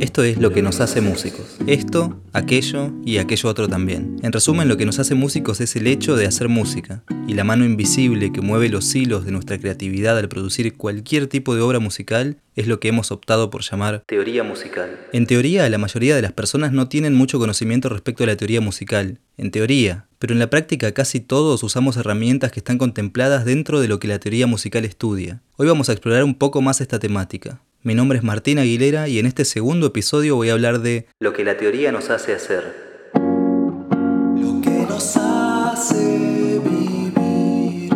Esto es lo que nos hace músicos. Esto, aquello y aquello otro también. En resumen, lo que nos hace músicos es el hecho de hacer música, y la mano invisible que mueve los hilos de nuestra creatividad al producir cualquier tipo de obra musical es lo que hemos optado por llamar teoría musical. En teoría, la mayoría de las personas no tienen mucho conocimiento respecto a la teoría musical, en teoría, pero en la práctica casi todos usamos herramientas que están contempladas dentro de lo que la teoría musical estudia. Hoy vamos a explorar un poco más esta temática. Mi nombre es Martín Aguilera y en este segundo episodio voy a hablar de lo que la teoría nos hace hacer. Lo que nos hace vivir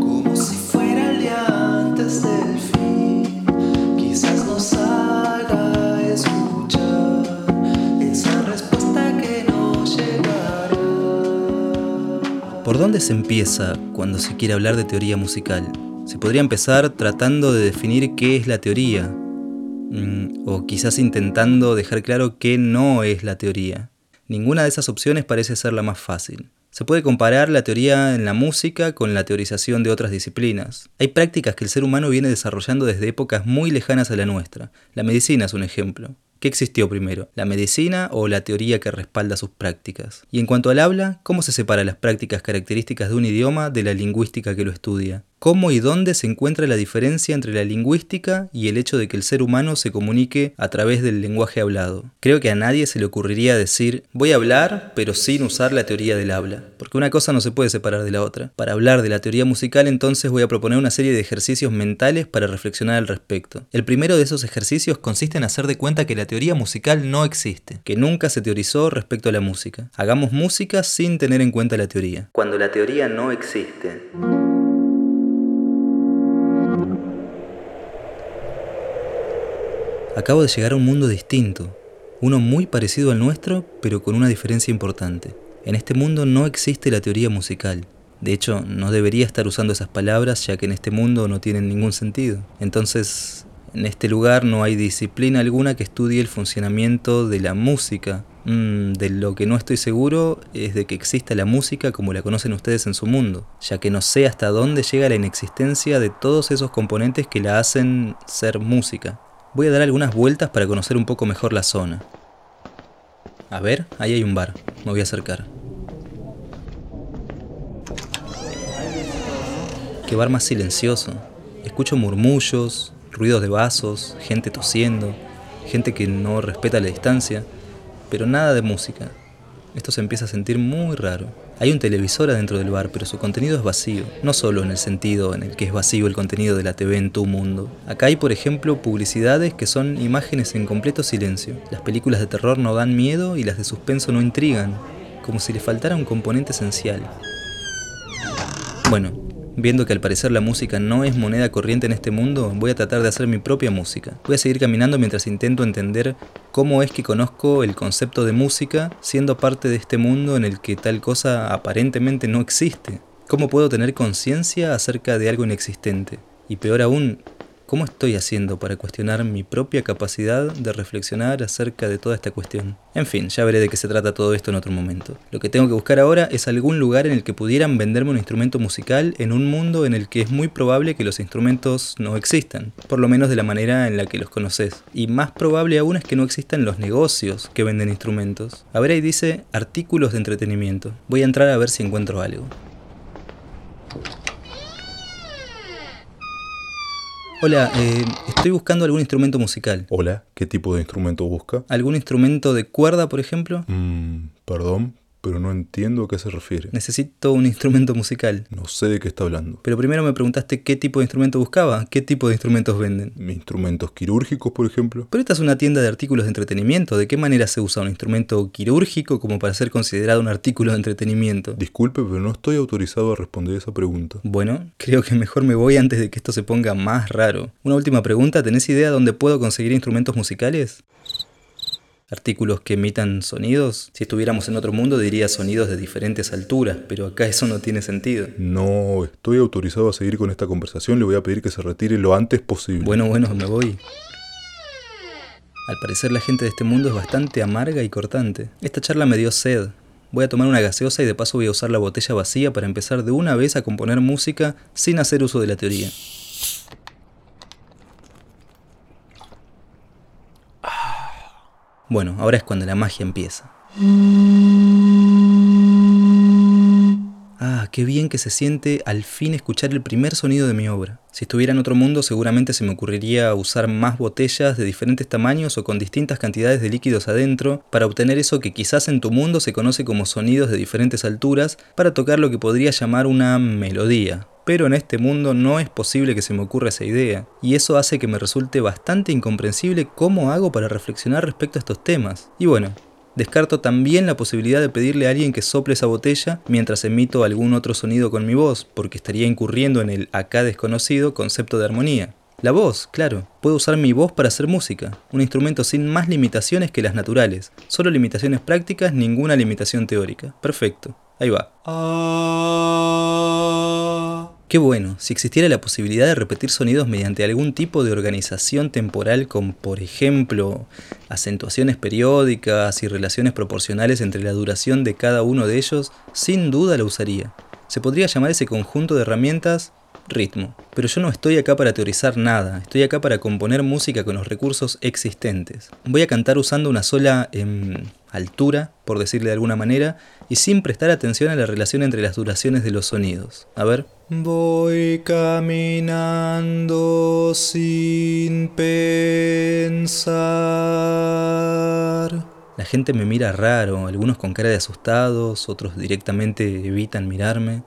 como si fuera el día antes del fin. Quizás nos haga escuchar esa respuesta que nos llegará. ¿Por dónde se empieza cuando se quiere hablar de teoría musical? Se podría empezar tratando de definir qué es la teoría, o quizás intentando dejar claro qué no es la teoría. Ninguna de esas opciones parece ser la más fácil. Se puede comparar la teoría en la música con la teorización de otras disciplinas. Hay prácticas que el ser humano viene desarrollando desde épocas muy lejanas a la nuestra. La medicina es un ejemplo. ¿Qué existió primero? ¿La medicina o la teoría que respalda sus prácticas? Y en cuanto al habla, ¿cómo se separa las prácticas características de un idioma de la lingüística que lo estudia? ¿Cómo y dónde se encuentra la diferencia entre la lingüística y el hecho de que el ser humano se comunique a través del lenguaje hablado? Creo que a nadie se le ocurriría decir, voy a hablar, pero sin usar la teoría del habla, porque una cosa no se puede separar de la otra. Para hablar de la teoría musical entonces voy a proponer una serie de ejercicios mentales para reflexionar al respecto. El primero de esos ejercicios consiste en hacer de cuenta que la teoría musical no existe, que nunca se teorizó respecto a la música. Hagamos música sin tener en cuenta la teoría. Cuando la teoría no existe. Acabo de llegar a un mundo distinto, uno muy parecido al nuestro, pero con una diferencia importante. En este mundo no existe la teoría musical. De hecho, no debería estar usando esas palabras ya que en este mundo no tienen ningún sentido. Entonces, en este lugar no hay disciplina alguna que estudie el funcionamiento de la música. Mm, de lo que no estoy seguro es de que exista la música como la conocen ustedes en su mundo, ya que no sé hasta dónde llega la inexistencia de todos esos componentes que la hacen ser música. Voy a dar algunas vueltas para conocer un poco mejor la zona. A ver, ahí hay un bar. Me voy a acercar. Qué bar más silencioso. Escucho murmullos, ruidos de vasos, gente tosiendo, gente que no respeta la distancia, pero nada de música. Esto se empieza a sentir muy raro. Hay un televisor adentro del bar, pero su contenido es vacío, no solo en el sentido en el que es vacío el contenido de la TV en tu mundo. Acá hay, por ejemplo, publicidades que son imágenes en completo silencio. Las películas de terror no dan miedo y las de suspenso no intrigan, como si le faltara un componente esencial. Bueno, Viendo que al parecer la música no es moneda corriente en este mundo, voy a tratar de hacer mi propia música. Voy a seguir caminando mientras intento entender cómo es que conozco el concepto de música siendo parte de este mundo en el que tal cosa aparentemente no existe. ¿Cómo puedo tener conciencia acerca de algo inexistente? Y peor aún, ¿Cómo estoy haciendo para cuestionar mi propia capacidad de reflexionar acerca de toda esta cuestión? En fin, ya veré de qué se trata todo esto en otro momento. Lo que tengo que buscar ahora es algún lugar en el que pudieran venderme un instrumento musical en un mundo en el que es muy probable que los instrumentos no existan, por lo menos de la manera en la que los conoces. Y más probable aún es que no existan los negocios que venden instrumentos. A ver ahí dice artículos de entretenimiento. Voy a entrar a ver si encuentro algo. Hola, eh, estoy buscando algún instrumento musical. Hola, ¿qué tipo de instrumento busca? ¿Algún instrumento de cuerda, por ejemplo? Mm, perdón, pero no entiendo a qué se refiere. Necesito un instrumento musical. No sé de qué está hablando. Pero primero me preguntaste qué tipo de instrumento buscaba. ¿Qué tipo de instrumentos venden? ¿Instrumentos quirúrgicos, por ejemplo? Pero esta es una tienda de artículos de entretenimiento. ¿De qué manera se usa un instrumento quirúrgico como para ser considerado un artículo de entretenimiento? Disculpe, pero no estoy autorizado a responder esa pregunta. Bueno, creo que mejor me voy antes de que esto se ponga más raro. Una última pregunta, ¿tenés idea dónde puedo conseguir instrumentos musicales? Artículos que emitan sonidos. Si estuviéramos en otro mundo diría sonidos de diferentes alturas, pero acá eso no tiene sentido. No, estoy autorizado a seguir con esta conversación, le voy a pedir que se retire lo antes posible. Bueno, bueno, me voy. Al parecer la gente de este mundo es bastante amarga y cortante. Esta charla me dio sed. Voy a tomar una gaseosa y de paso voy a usar la botella vacía para empezar de una vez a componer música sin hacer uso de la teoría. Bueno, ahora es cuando la magia empieza. Qué bien que se siente al fin escuchar el primer sonido de mi obra. Si estuviera en otro mundo seguramente se me ocurriría usar más botellas de diferentes tamaños o con distintas cantidades de líquidos adentro para obtener eso que quizás en tu mundo se conoce como sonidos de diferentes alturas para tocar lo que podría llamar una melodía. Pero en este mundo no es posible que se me ocurra esa idea, y eso hace que me resulte bastante incomprensible cómo hago para reflexionar respecto a estos temas. Y bueno, Descarto también la posibilidad de pedirle a alguien que sople esa botella mientras emito algún otro sonido con mi voz, porque estaría incurriendo en el acá desconocido concepto de armonía. La voz, claro. Puedo usar mi voz para hacer música, un instrumento sin más limitaciones que las naturales. Solo limitaciones prácticas, ninguna limitación teórica. Perfecto. Ahí va. Ah. Qué bueno, si existiera la posibilidad de repetir sonidos mediante algún tipo de organización temporal con, por ejemplo, acentuaciones periódicas y relaciones proporcionales entre la duración de cada uno de ellos, sin duda lo usaría. Se podría llamar ese conjunto de herramientas ritmo. Pero yo no estoy acá para teorizar nada, estoy acá para componer música con los recursos existentes. Voy a cantar usando una sola em, altura, por decirle de alguna manera, y sin prestar atención a la relación entre las duraciones de los sonidos. A ver. Voy caminando sin pensar. La gente me mira raro, algunos con cara de asustados, otros directamente evitan mirarme.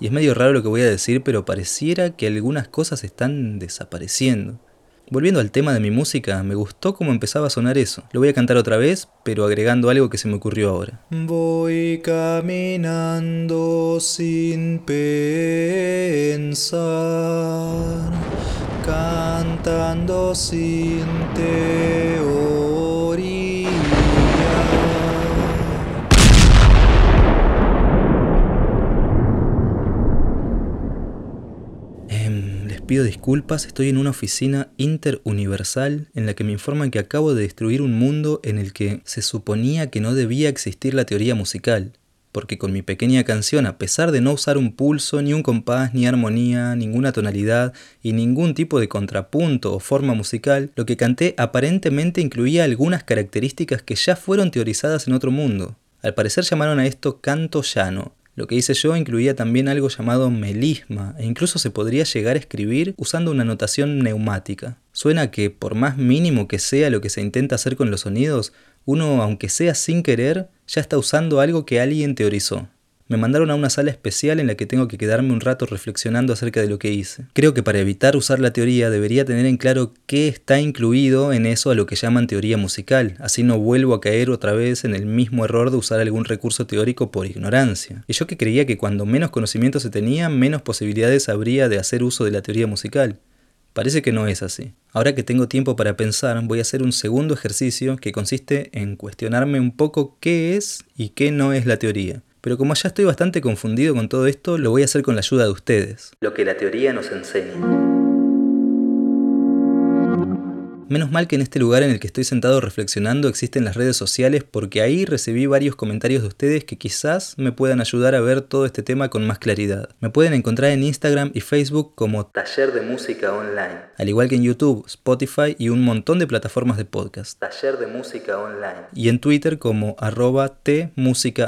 Y es medio raro lo que voy a decir, pero pareciera que algunas cosas están desapareciendo. Volviendo al tema de mi música, me gustó cómo empezaba a sonar eso. Lo voy a cantar otra vez, pero agregando algo que se me ocurrió ahora. Voy caminando sin pensar, cantando sin teoría. Pido disculpas, estoy en una oficina interuniversal en la que me informan que acabo de destruir un mundo en el que se suponía que no debía existir la teoría musical, porque con mi pequeña canción, a pesar de no usar un pulso, ni un compás, ni armonía, ninguna tonalidad y ningún tipo de contrapunto o forma musical, lo que canté aparentemente incluía algunas características que ya fueron teorizadas en otro mundo. Al parecer llamaron a esto canto llano, lo que hice yo incluía también algo llamado melisma, e incluso se podría llegar a escribir usando una notación neumática. Suena que, por más mínimo que sea lo que se intenta hacer con los sonidos, uno, aunque sea sin querer, ya está usando algo que alguien teorizó. Me mandaron a una sala especial en la que tengo que quedarme un rato reflexionando acerca de lo que hice. Creo que para evitar usar la teoría debería tener en claro qué está incluido en eso a lo que llaman teoría musical, así no vuelvo a caer otra vez en el mismo error de usar algún recurso teórico por ignorancia. Y yo que creía que cuando menos conocimiento se tenía, menos posibilidades habría de hacer uso de la teoría musical. Parece que no es así. Ahora que tengo tiempo para pensar, voy a hacer un segundo ejercicio que consiste en cuestionarme un poco qué es y qué no es la teoría. Pero como ya estoy bastante confundido con todo esto, lo voy a hacer con la ayuda de ustedes. Lo que la teoría nos enseña. Menos mal que en este lugar en el que estoy sentado reflexionando existen las redes sociales porque ahí recibí varios comentarios de ustedes que quizás me puedan ayudar a ver todo este tema con más claridad. Me pueden encontrar en Instagram y Facebook como Taller de Música Online, al igual que en YouTube, Spotify y un montón de plataformas de podcast. Taller de Música Online. Y en Twitter como arroba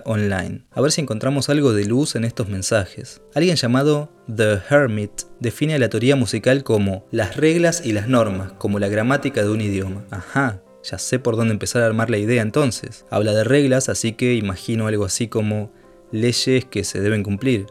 Online. A ver si encontramos algo de luz en estos mensajes. Alguien llamado The Hermit define la teoría musical como las reglas y las normas, como la gramática de un idioma. Ajá, ya sé por dónde empezar a armar la idea entonces. Habla de reglas, así que imagino algo así como leyes que se deben cumplir.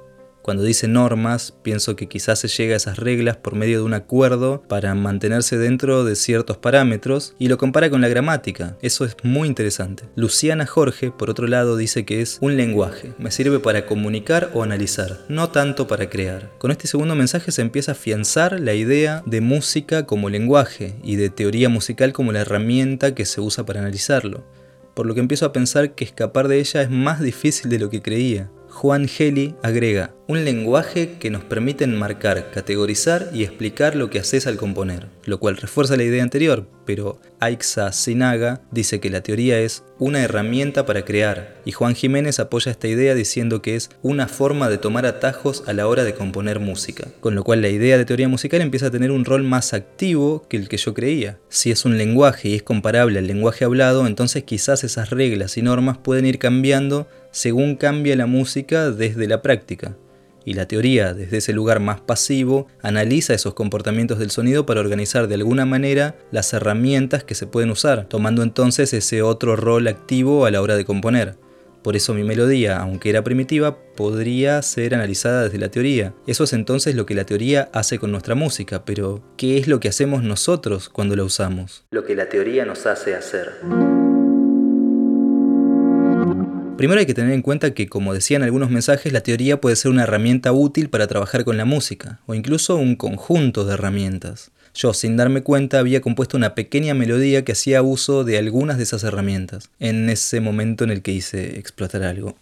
Cuando dice normas, pienso que quizás se llega a esas reglas por medio de un acuerdo para mantenerse dentro de ciertos parámetros y lo compara con la gramática. Eso es muy interesante. Luciana Jorge, por otro lado, dice que es un lenguaje. Me sirve para comunicar o analizar, no tanto para crear. Con este segundo mensaje se empieza a afianzar la idea de música como lenguaje y de teoría musical como la herramienta que se usa para analizarlo. Por lo que empiezo a pensar que escapar de ella es más difícil de lo que creía. Juan Geli agrega, un lenguaje que nos permite enmarcar, categorizar y explicar lo que haces al componer, lo cual refuerza la idea anterior, pero Aixa Sinaga dice que la teoría es una herramienta para crear, y Juan Jiménez apoya esta idea diciendo que es una forma de tomar atajos a la hora de componer música, con lo cual la idea de teoría musical empieza a tener un rol más activo que el que yo creía. Si es un lenguaje y es comparable al lenguaje hablado, entonces quizás esas reglas y normas pueden ir cambiando según cambia la música desde la práctica. Y la teoría, desde ese lugar más pasivo, analiza esos comportamientos del sonido para organizar de alguna manera las herramientas que se pueden usar, tomando entonces ese otro rol activo a la hora de componer. Por eso mi melodía, aunque era primitiva, podría ser analizada desde la teoría. Eso es entonces lo que la teoría hace con nuestra música, pero ¿qué es lo que hacemos nosotros cuando la usamos? Lo que la teoría nos hace hacer. Primero hay que tener en cuenta que, como decían algunos mensajes, la teoría puede ser una herramienta útil para trabajar con la música, o incluso un conjunto de herramientas. Yo, sin darme cuenta, había compuesto una pequeña melodía que hacía uso de algunas de esas herramientas, en ese momento en el que hice explotar algo.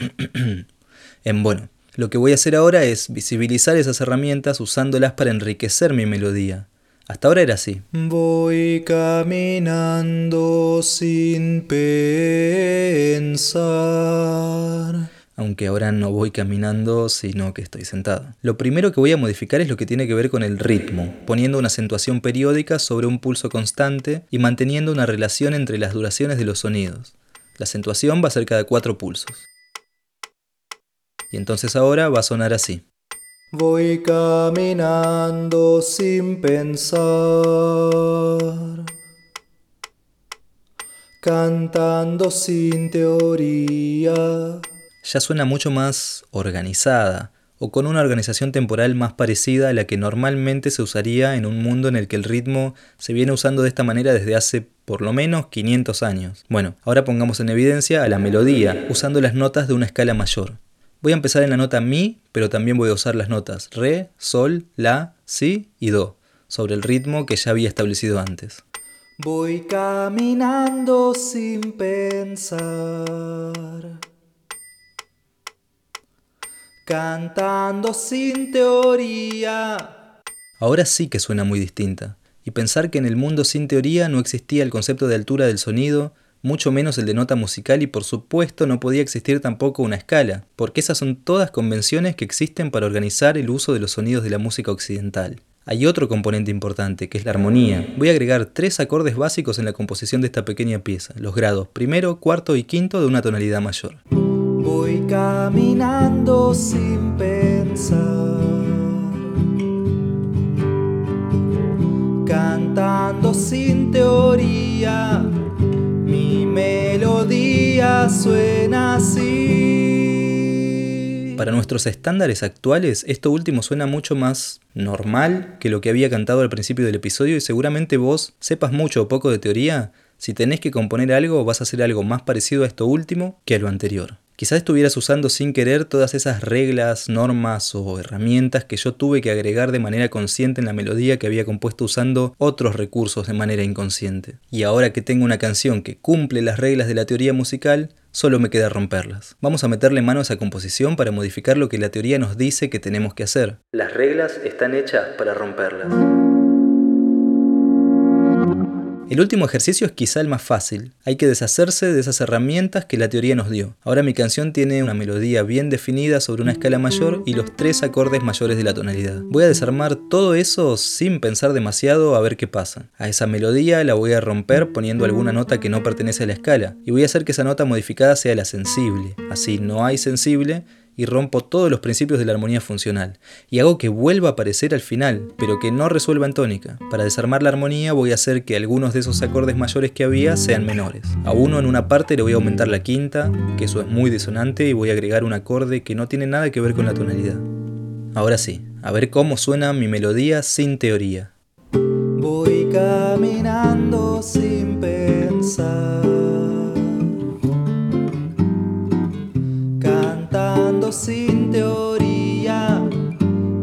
en bueno, lo que voy a hacer ahora es visibilizar esas herramientas usándolas para enriquecer mi melodía, hasta ahora era así. Voy caminando sin pensar. Aunque ahora no voy caminando, sino que estoy sentado. Lo primero que voy a modificar es lo que tiene que ver con el ritmo, poniendo una acentuación periódica sobre un pulso constante y manteniendo una relación entre las duraciones de los sonidos. La acentuación va a ser cada cuatro pulsos. Y entonces ahora va a sonar así. Voy caminando sin pensar, cantando sin teoría. Ya suena mucho más organizada, o con una organización temporal más parecida a la que normalmente se usaría en un mundo en el que el ritmo se viene usando de esta manera desde hace por lo menos 500 años. Bueno, ahora pongamos en evidencia a la melodía, usando las notas de una escala mayor. Voy a empezar en la nota Mi, pero también voy a usar las notas Re, Sol, La, Si y Do, sobre el ritmo que ya había establecido antes. Voy caminando sin pensar, cantando sin teoría. Ahora sí que suena muy distinta, y pensar que en el mundo sin teoría no existía el concepto de altura del sonido, mucho menos el de nota musical y por supuesto no podía existir tampoco una escala, porque esas son todas convenciones que existen para organizar el uso de los sonidos de la música occidental. Hay otro componente importante, que es la armonía. Voy a agregar tres acordes básicos en la composición de esta pequeña pieza, los grados primero, cuarto y quinto de una tonalidad mayor. Voy caminando sin pensar, cantando sin teoría melodía suena así. Para nuestros estándares actuales, esto último suena mucho más normal que lo que había cantado al principio del episodio y seguramente vos sepas mucho o poco de teoría, si tenés que componer algo vas a hacer algo más parecido a esto último que a lo anterior. Quizás estuvieras usando sin querer todas esas reglas, normas o herramientas que yo tuve que agregar de manera consciente en la melodía que había compuesto usando otros recursos de manera inconsciente. Y ahora que tengo una canción que cumple las reglas de la teoría musical, solo me queda romperlas. Vamos a meterle mano a esa composición para modificar lo que la teoría nos dice que tenemos que hacer. Las reglas están hechas para romperlas. El último ejercicio es quizá el más fácil. Hay que deshacerse de esas herramientas que la teoría nos dio. Ahora mi canción tiene una melodía bien definida sobre una escala mayor y los tres acordes mayores de la tonalidad. Voy a desarmar todo eso sin pensar demasiado a ver qué pasa. A esa melodía la voy a romper poniendo alguna nota que no pertenece a la escala y voy a hacer que esa nota modificada sea la sensible. Así no hay sensible y rompo todos los principios de la armonía funcional, y hago que vuelva a aparecer al final, pero que no resuelva en tónica. Para desarmar la armonía voy a hacer que algunos de esos acordes mayores que había sean menores. A uno en una parte le voy a aumentar la quinta, que eso es muy disonante, y voy a agregar un acorde que no tiene nada que ver con la tonalidad. Ahora sí, a ver cómo suena mi melodía sin teoría. Voy caminando sin pensar. Teoría,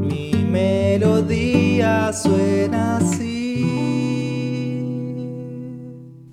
mi melodía suena así.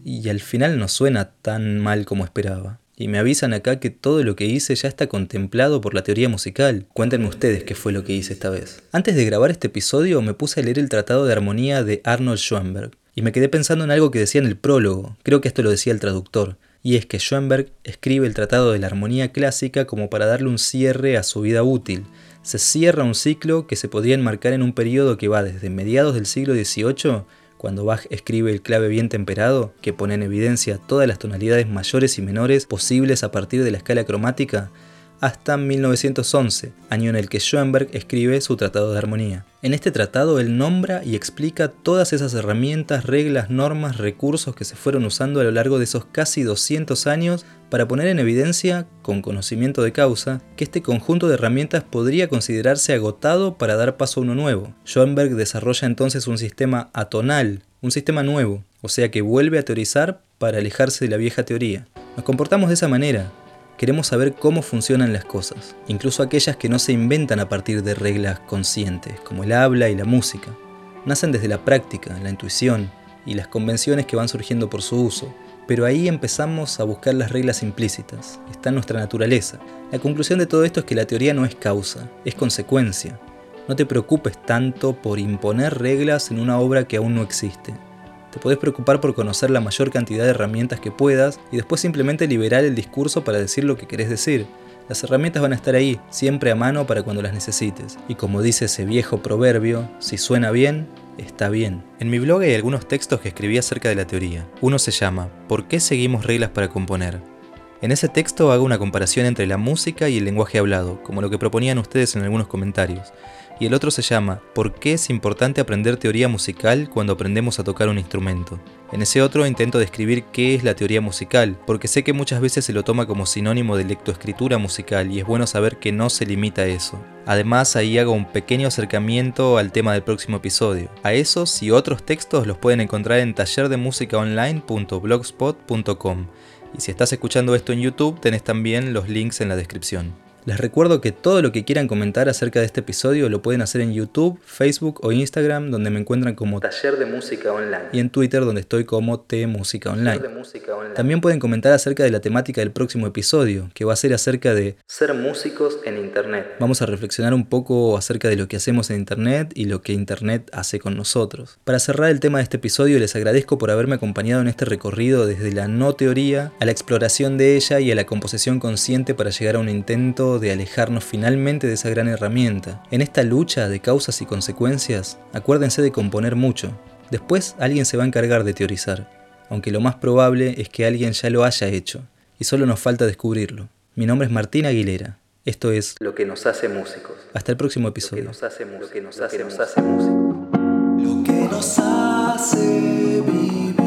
Y al final no suena tan mal como esperaba. Y me avisan acá que todo lo que hice ya está contemplado por la teoría musical. Cuéntenme ustedes qué fue lo que hice esta vez. Antes de grabar este episodio me puse a leer el Tratado de Armonía de Arnold Schoenberg. Y me quedé pensando en algo que decía en el prólogo, creo que esto lo decía el traductor, y es que Schoenberg escribe el Tratado de la Armonía Clásica como para darle un cierre a su vida útil. Se cierra un ciclo que se podría enmarcar en un periodo que va desde mediados del siglo XVIII cuando Bach escribe el clave bien temperado, que pone en evidencia todas las tonalidades mayores y menores posibles a partir de la escala cromática, hasta 1911, año en el que Schoenberg escribe su Tratado de Armonía. En este tratado él nombra y explica todas esas herramientas, reglas, normas, recursos que se fueron usando a lo largo de esos casi 200 años para poner en evidencia, con conocimiento de causa, que este conjunto de herramientas podría considerarse agotado para dar paso a uno nuevo. Schoenberg desarrolla entonces un sistema atonal, un sistema nuevo, o sea que vuelve a teorizar para alejarse de la vieja teoría. Nos comportamos de esa manera, queremos saber cómo funcionan las cosas, incluso aquellas que no se inventan a partir de reglas conscientes, como el habla y la música. Nacen desde la práctica, la intuición y las convenciones que van surgiendo por su uso, pero ahí empezamos a buscar las reglas implícitas, está en nuestra naturaleza. La conclusión de todo esto es que la teoría no es causa, es consecuencia. No te preocupes tanto por imponer reglas en una obra que aún no existe. Te podés preocupar por conocer la mayor cantidad de herramientas que puedas y después simplemente liberar el discurso para decir lo que querés decir. Las herramientas van a estar ahí, siempre a mano para cuando las necesites. Y como dice ese viejo proverbio, si suena bien, está bien. En mi blog hay algunos textos que escribí acerca de la teoría. Uno se llama ¿Por qué seguimos reglas para componer? En ese texto hago una comparación entre la música y el lenguaje hablado, como lo que proponían ustedes en algunos comentarios y el otro se llama ¿Por qué es importante aprender teoría musical cuando aprendemos a tocar un instrumento? En ese otro intento describir qué es la teoría musical, porque sé que muchas veces se lo toma como sinónimo de lectoescritura musical y es bueno saber que no se limita a eso. Además ahí hago un pequeño acercamiento al tema del próximo episodio. A esos y otros textos los pueden encontrar en tallerdemusicaonline.blogspot.com y si estás escuchando esto en YouTube tenés también los links en la descripción. Les recuerdo que todo lo que quieran comentar acerca de este episodio lo pueden hacer en YouTube, Facebook o Instagram, donde me encuentran como Taller de Música Online. Y en Twitter, donde estoy como T Música Online. También pueden comentar acerca de la temática del próximo episodio, que va a ser acerca de ser músicos en Internet. Vamos a reflexionar un poco acerca de lo que hacemos en Internet y lo que Internet hace con nosotros. Para cerrar el tema de este episodio, les agradezco por haberme acompañado en este recorrido desde la no teoría a la exploración de ella y a la composición consciente para llegar a un intento de alejarnos finalmente de esa gran herramienta. En esta lucha de causas y consecuencias, acuérdense de componer mucho. Después alguien se va a encargar de teorizar, aunque lo más probable es que alguien ya lo haya hecho, y solo nos falta descubrirlo. Mi nombre es Martín Aguilera. Esto es Lo que nos hace músicos. Hasta el próximo episodio. Lo que nos hace músicos. Lo que nos hace músicos. Lo que nos hace vivir.